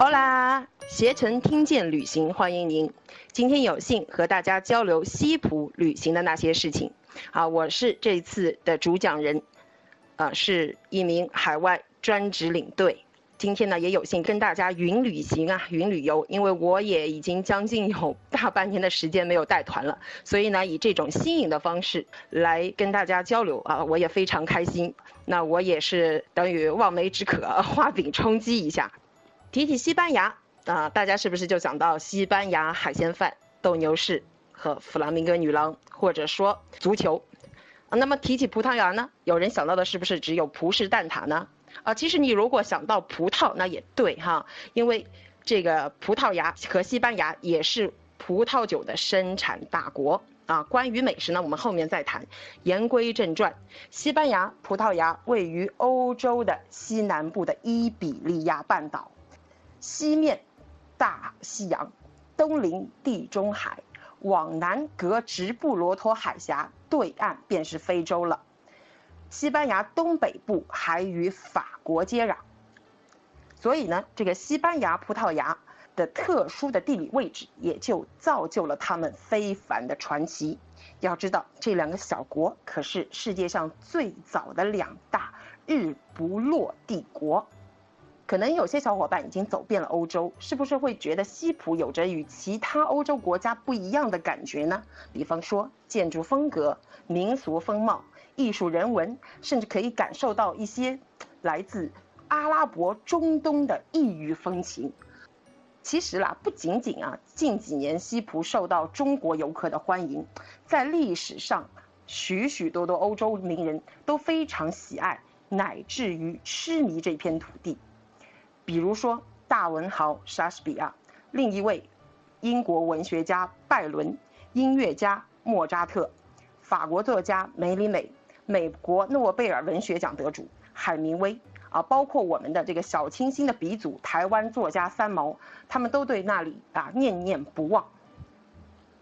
好啦，携程听见旅行欢迎您。今天有幸和大家交流西普旅行的那些事情。啊，我是这次的主讲人，啊，是一名海外专职领队。今天呢，也有幸跟大家云旅行啊，云旅游，因为我也已经将近有大半年的时间没有带团了，所以呢，以这种新颖的方式来跟大家交流啊，我也非常开心。那我也是等于望梅止渴，画饼充饥一下。提起西班牙啊，大家是不是就想到西班牙海鲜饭、斗牛士和弗拉明戈女郎，或者说足球？啊，那么提起葡萄牙呢，有人想到的是不是只有葡式蛋挞呢？啊，其实你如果想到葡萄，那也对哈，因为这个葡萄牙和西班牙也是葡萄酒的生产大国啊。关于美食呢，我们后面再谈。言归正传，西班牙、葡萄牙位于欧洲的西南部的伊比利亚半岛，西面大西洋，东临地中海，往南隔直布罗陀海峡，对岸便是非洲了。西班牙东北部还与法国接壤，所以呢，这个西班牙、葡萄牙的特殊的地理位置，也就造就了他们非凡的传奇。要知道，这两个小国可是世界上最早的两大日不落帝国。可能有些小伙伴已经走遍了欧洲，是不是会觉得西普有着与其他欧洲国家不一样的感觉呢？比方说建筑风格、民俗风貌。艺术人文，甚至可以感受到一些来自阿拉伯中东的异域风情。其实啦，不仅仅啊，近几年西普受到中国游客的欢迎，在历史上，许许多多欧洲名人都非常喜爱，乃至于痴迷这片土地。比如说大文豪莎士比亚，另一位英国文学家拜伦，音乐家莫扎特，法国作家梅里美。美国诺贝尔文学奖得主海明威啊，包括我们的这个小清新的鼻祖台湾作家三毛，他们都对那里啊念念不忘。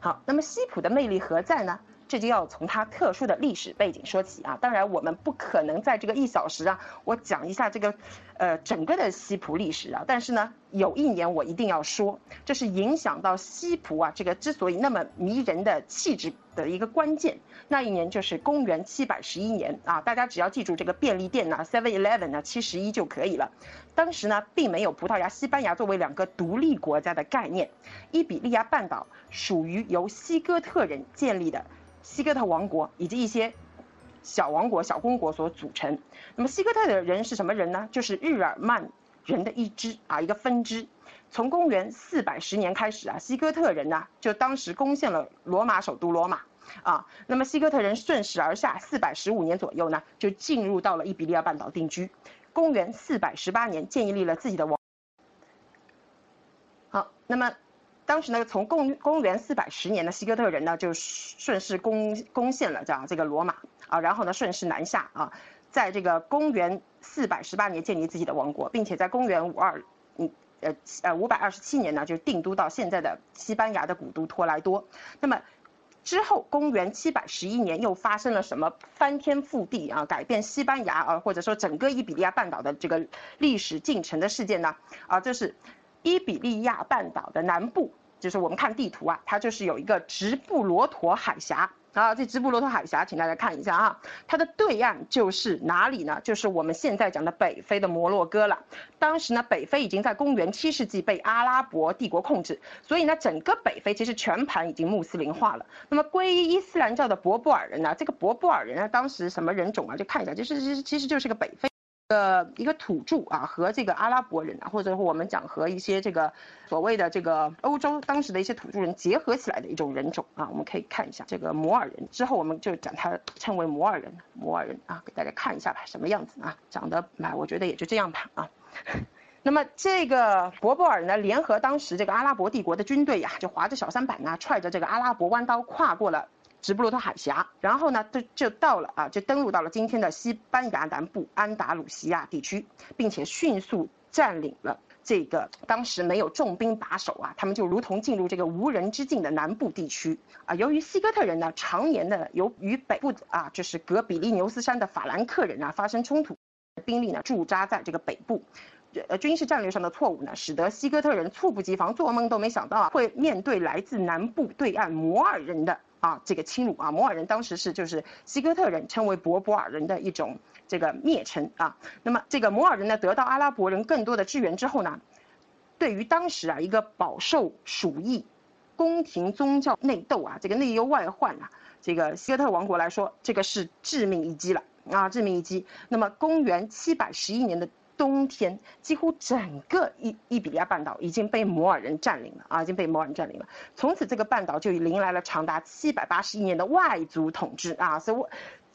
好，那么西普的魅力何在呢？这就要从它特殊的历史背景说起啊。当然，我们不可能在这个一小时啊，我讲一下这个，呃，整个的西普历史啊。但是呢，有一年我一定要说，这是影响到西普啊这个之所以那么迷人的气质的一个关键。那一年就是公元七百十一年啊，大家只要记住这个便利店呢，Seven Eleven 呢，七十一就可以了。当时呢，并没有葡萄牙、西班牙作为两个独立国家的概念，伊比利亚半岛属于由西哥特人建立的。西哥特王国以及一些小王国、小公国所组成。那么，西哥特的人是什么人呢？就是日耳曼人的一支啊，一个分支。从公元四百十年开始啊，西哥特人呢就当时攻陷了罗马首都罗马啊。那么，西哥特人顺势而下，四百十五年左右呢，就进入到了伊比利亚半岛定居。公元四百十八年，建立了自己的王。好，那么。当时呢，从公公元四百十年的西哥特人呢，就顺势攻攻陷了这样这个罗马啊，然后呢顺势南下啊，在这个公元四百十八年建立自己的王国，并且在公元五二嗯呃呃五百二十七年呢，就定都到现在的西班牙的古都托莱多。那么之后，公元七百十一年又发生了什么翻天覆地啊，改变西班牙啊或者说整个伊比利亚半岛的这个历史进程的事件呢？啊，这是。伊比利亚半岛的南部，就是我们看地图啊，它就是有一个直布罗陀海峡啊。这直布罗陀海峡，请大家看一下啊，它的对岸就是哪里呢？就是我们现在讲的北非的摩洛哥了。当时呢，北非已经在公元七世纪被阿拉伯帝国控制，所以呢，整个北非其实全盘已经穆斯林化了。那么皈依伊斯兰教的博布尔人呢？这个博布尔人呢，当时什么人种啊？就看一下，就是其实其实就是个北非。呃，一个土著啊，和这个阿拉伯人啊，或者说我们讲和一些这个所谓的这个欧洲当时的一些土著人结合起来的一种人种啊，我们可以看一下这个摩尔人。之后我们就讲他称为摩尔人，摩尔人啊，给大家看一下吧，什么样子啊？长得啊，我觉得也就这样吧啊。那么这个博布尔呢，联合当时这个阿拉伯帝国的军队呀，就划着小三板呐，踹着这个阿拉伯弯刀，跨过了。直布罗陀海峡，然后呢，就就到了啊，就登陆到了今天的西班牙南部安达鲁西亚地区，并且迅速占领了这个当时没有重兵把守啊，他们就如同进入这个无人之境的南部地区啊。由于西哥特人呢，常年的由与北部啊，就是隔比利牛斯山的法兰克人啊发生冲突，兵力呢驻扎在这个北部，呃军事战略上的错误呢，使得西哥特人猝不及防，做梦都没想到啊，会面对来自南部对岸摩尔人的啊这个侵入啊。摩尔人当时是就是西哥特人称为博博尔人的一种这个蔑称啊。那么这个摩尔人呢，得到阿拉伯人更多的支援之后呢，对于当时啊一个饱受鼠疫、宫廷宗教内斗啊，这个内忧外患啊，这个西哥特王国来说，这个是致命一击了。啊，致命一击。那么，公元七百十一年的冬天，几乎整个伊伊比利亚半岛已经被摩尔人占领了啊，已经被摩尔人占领了。从此，这个半岛就迎来了长达七百八十一年的外族统治啊。所以，我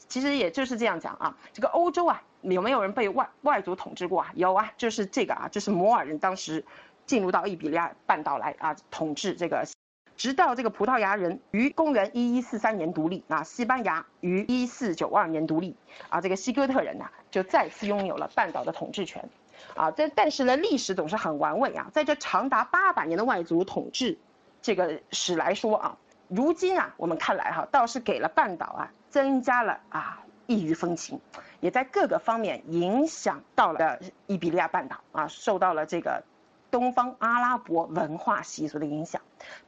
其实也就是这样讲啊，这个欧洲啊，有没有人被外外族统治过啊？有啊，就是这个啊，就是摩尔人当时进入到伊比利亚半岛来啊，统治这个。直到这个葡萄牙人于公元一一四三年独立啊，西班牙于一四九二年独立啊，这个西哥特人呢就再次拥有了半岛的统治权，啊，这但是呢历史总是很玩味啊，在这长达八百年的外族统治这个史来说啊，如今啊我们看来哈倒是给了半岛啊增加了啊异域风情，也在各个方面影响到了伊比利亚半岛啊，受到了这个。东方阿拉伯文化习俗的影响，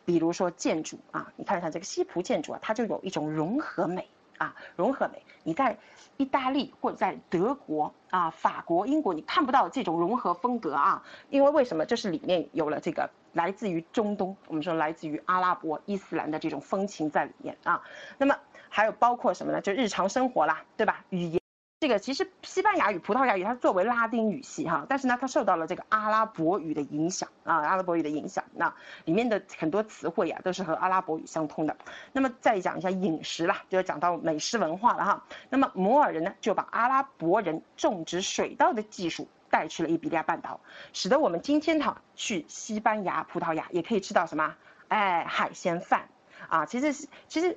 比如说建筑啊，你看一下这个西葡建筑啊，它就有一种融合美啊，融合美。你在意大利或者在德国啊、法国、英国，你看不到这种融合风格啊，因为为什么？就是里面有了这个来自于中东，我们说来自于阿拉伯、伊斯兰的这种风情在里面啊。那么还有包括什么呢？就日常生活啦，对吧？语言。这个其实西班牙语、葡萄牙语，它作为拉丁语系哈，但是呢，它受到了这个阿拉伯语的影响啊，阿拉伯语的影响，那里面的很多词汇啊，都是和阿拉伯语相通的。那么再讲一下饮食啦，就要讲到美食文化了哈。那么摩尔人呢，就把阿拉伯人种植水稻的技术带去了伊比利亚半岛，使得我们今天哈去西班牙、葡萄牙也可以吃到什么？哎，海鲜饭啊，其实其实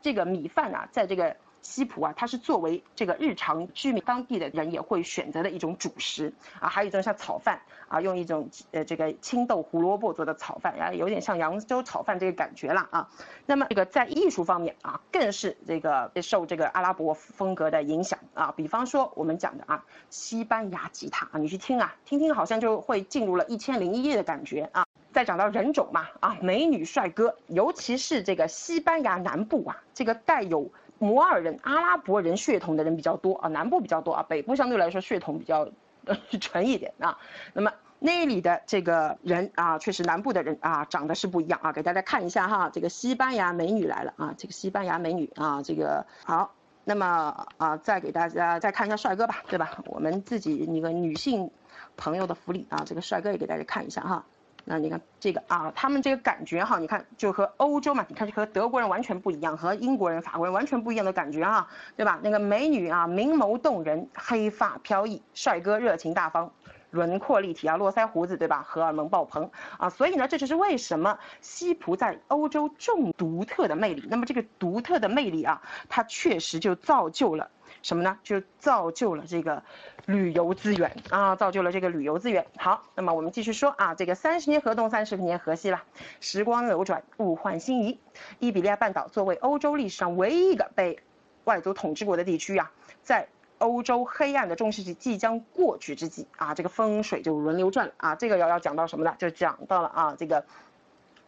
这个米饭啊，在这个。西普啊，它是作为这个日常居民当地的人也会选择的一种主食啊，还有一种像炒饭啊，用一种呃这个青豆胡萝卜做的炒饭，然后有点像扬州炒饭这个感觉了啊。那么这个在艺术方面啊，更是这个受这个阿拉伯风格的影响啊。比方说我们讲的啊，西班牙吉他啊，你去听啊，听听好像就会进入了一千零一夜的感觉啊。再讲到人种嘛啊，美女帅哥，尤其是这个西班牙南部啊，这个带有。摩尔人、阿拉伯人血统的人比较多啊，南部比较多啊，北部相对来说血统比较 纯一点啊。那么那里的这个人啊，确实南部的人啊，长得是不一样啊。给大家看一下哈，这个西班牙美女来了啊，这个西班牙美女啊，这个好。那么啊，再给大家再看一下帅哥吧，对吧？我们自己那个女性朋友的福利啊，这个帅哥也给大家看一下哈。那你看这个啊，他们这个感觉哈，你看就和欧洲嘛，你看就和德国人完全不一样，和英国人、法国人完全不一样的感觉哈，对吧？那个美女啊，明眸动人，黑发飘逸；帅哥热情大方，轮廓立体啊，络腮胡子，对吧？荷尔蒙爆棚啊，所以呢，这就是为什么西葡在欧洲重独特的魅力。那么这个独特的魅力啊，它确实就造就了。什么呢？就造就了这个旅游资源啊，造就了这个旅游资源。好，那么我们继续说啊，这个三十年河东，三十年河西了，时光流转，物换星移。伊比利亚半岛作为欧洲历史上唯一一个被外族统治过的地区啊，在欧洲黑暗的中世纪即将过去之际啊，这个风水就轮流转了啊。这个要要讲到什么呢？就讲到了啊，这个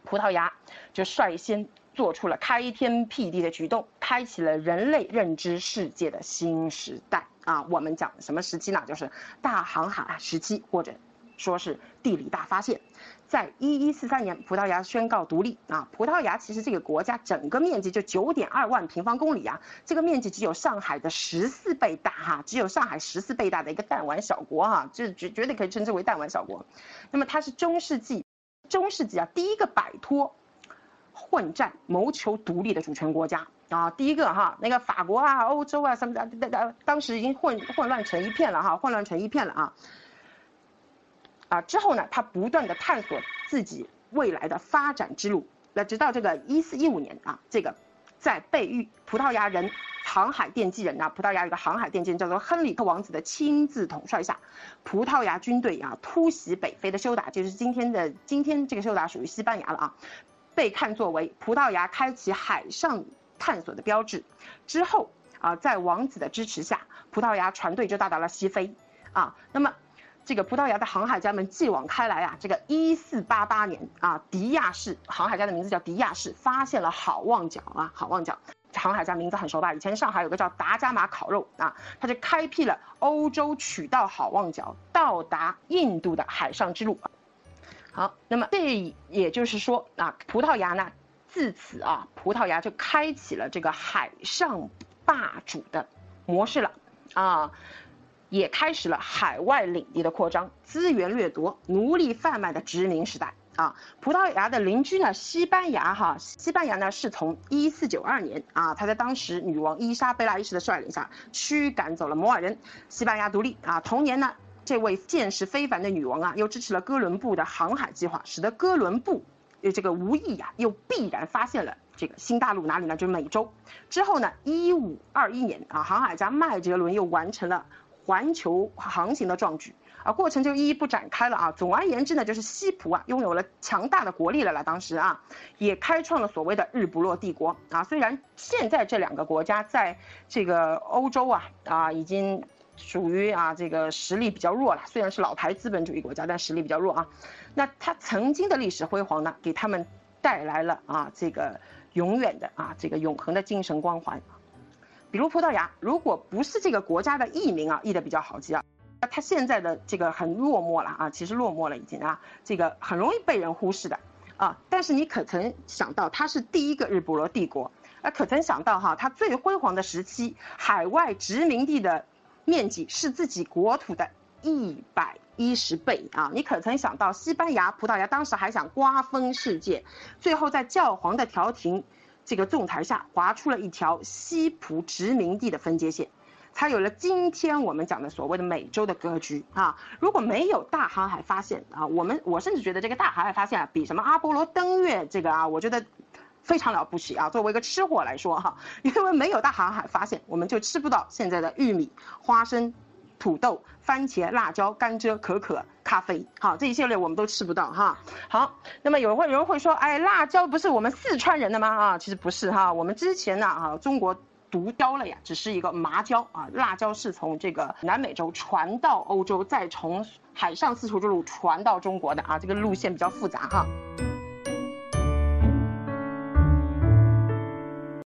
葡萄牙就率先。做出了开天辟地的举动，开启了人类认知世界的新时代啊！我们讲什么时期呢？就是大航海时期，或者说是地理大发现。在一一四三年，葡萄牙宣告独立啊！葡萄牙其实这个国家整个面积就九点二万平方公里啊，这个面积只有上海的十四倍大哈，只有上海十四倍大的一个弹丸小国哈，这绝绝对可以称之为弹丸小国。那么它是中世纪，中世纪啊第一个摆脱。混战谋求独立的主权国家啊，第一个哈，那个法国啊、欧洲啊什么的，当当时已经混混乱成一片了哈，混乱成一片了啊。啊，之后呢，他不断的探索自己未来的发展之路，那直到这个一四一五年啊，这个在被遇葡萄牙人航海奠基人啊，葡萄牙有个航海奠基人叫做亨里克王子的亲自统帅下，葡萄牙军队啊突袭北非的休达，就是今天的今天这个休达属于西班牙了啊。被看作为葡萄牙开启海上探索的标志，之后，啊，在王子的支持下，葡萄牙船队就到达了西非，啊，那么，这个葡萄牙的航海家们继往开来啊，这个一四八八年啊，迪亚士航海家的名字叫迪亚士，发现了好望角啊，好望角。航海家名字很熟吧？以前上海有个叫达伽马烤肉啊，他就开辟了欧洲取道好望角，到达印度的海上之路。好，那么这也就是说啊，葡萄牙呢，自此啊，葡萄牙就开启了这个海上霸主的模式了啊，也开始了海外领地的扩张、资源掠夺、奴隶贩卖的殖民时代。啊，葡萄牙的邻居呢，西班牙哈，西班牙呢是从一四九二年啊，他在当时女王伊莎贝拉一世的率领下驱赶走了摩尔人，西班牙独立啊。同年呢，这位见识非凡的女王啊，又支持了哥伦布的航海计划，使得哥伦布，呃这个无意呀，又必然发现了这个新大陆哪里呢？就是美洲。之后呢，一五二一年啊，航海家麦哲伦又完成了环球航行的壮举。啊，过程就一一不展开了啊。总而言之呢，就是西葡啊拥有了强大的国力了啦。当时啊，也开创了所谓的日不落帝国啊。虽然现在这两个国家在这个欧洲啊啊已经属于啊这个实力比较弱了。虽然是老牌资本主义国家，但实力比较弱啊。那它曾经的历史辉煌呢，给他们带来了啊这个永远的啊这个永恒的精神光环。比如葡萄牙，如果不是这个国家的译名啊译的比较好记啊。那它现在的这个很落寞了啊，其实落寞了已经啊，这个很容易被人忽视的啊。但是你可曾想到，它是第一个日不落帝国？啊，可曾想到哈，它最辉煌的时期，海外殖民地的面积是自己国土的一百一十倍啊！你可曾想到，西班牙、葡萄牙当时还想瓜分世界，最后在教皇的调停这个仲裁下，划出了一条西葡殖民地的分界线。才有了今天我们讲的所谓的美洲的格局啊！如果没有大航海发现啊，我们我甚至觉得这个大航海发现啊，比什么阿波罗登月这个啊，我觉得非常了不起啊！作为一个吃货来说哈，因为没有大航海发现，我们就吃不到现在的玉米、花生、土豆、番茄、辣椒、甘蔗、可可、咖啡，好，这一系列我们都吃不到哈。好，那么有人会有人会说，哎，辣椒不是我们四川人的吗？啊，其实不是哈，我们之前呢啊，中国。毒椒了呀，只是一个麻椒啊，辣椒是从这个南美洲传到欧洲，再从海上丝绸之路传到中国的啊，这个路线比较复杂哈。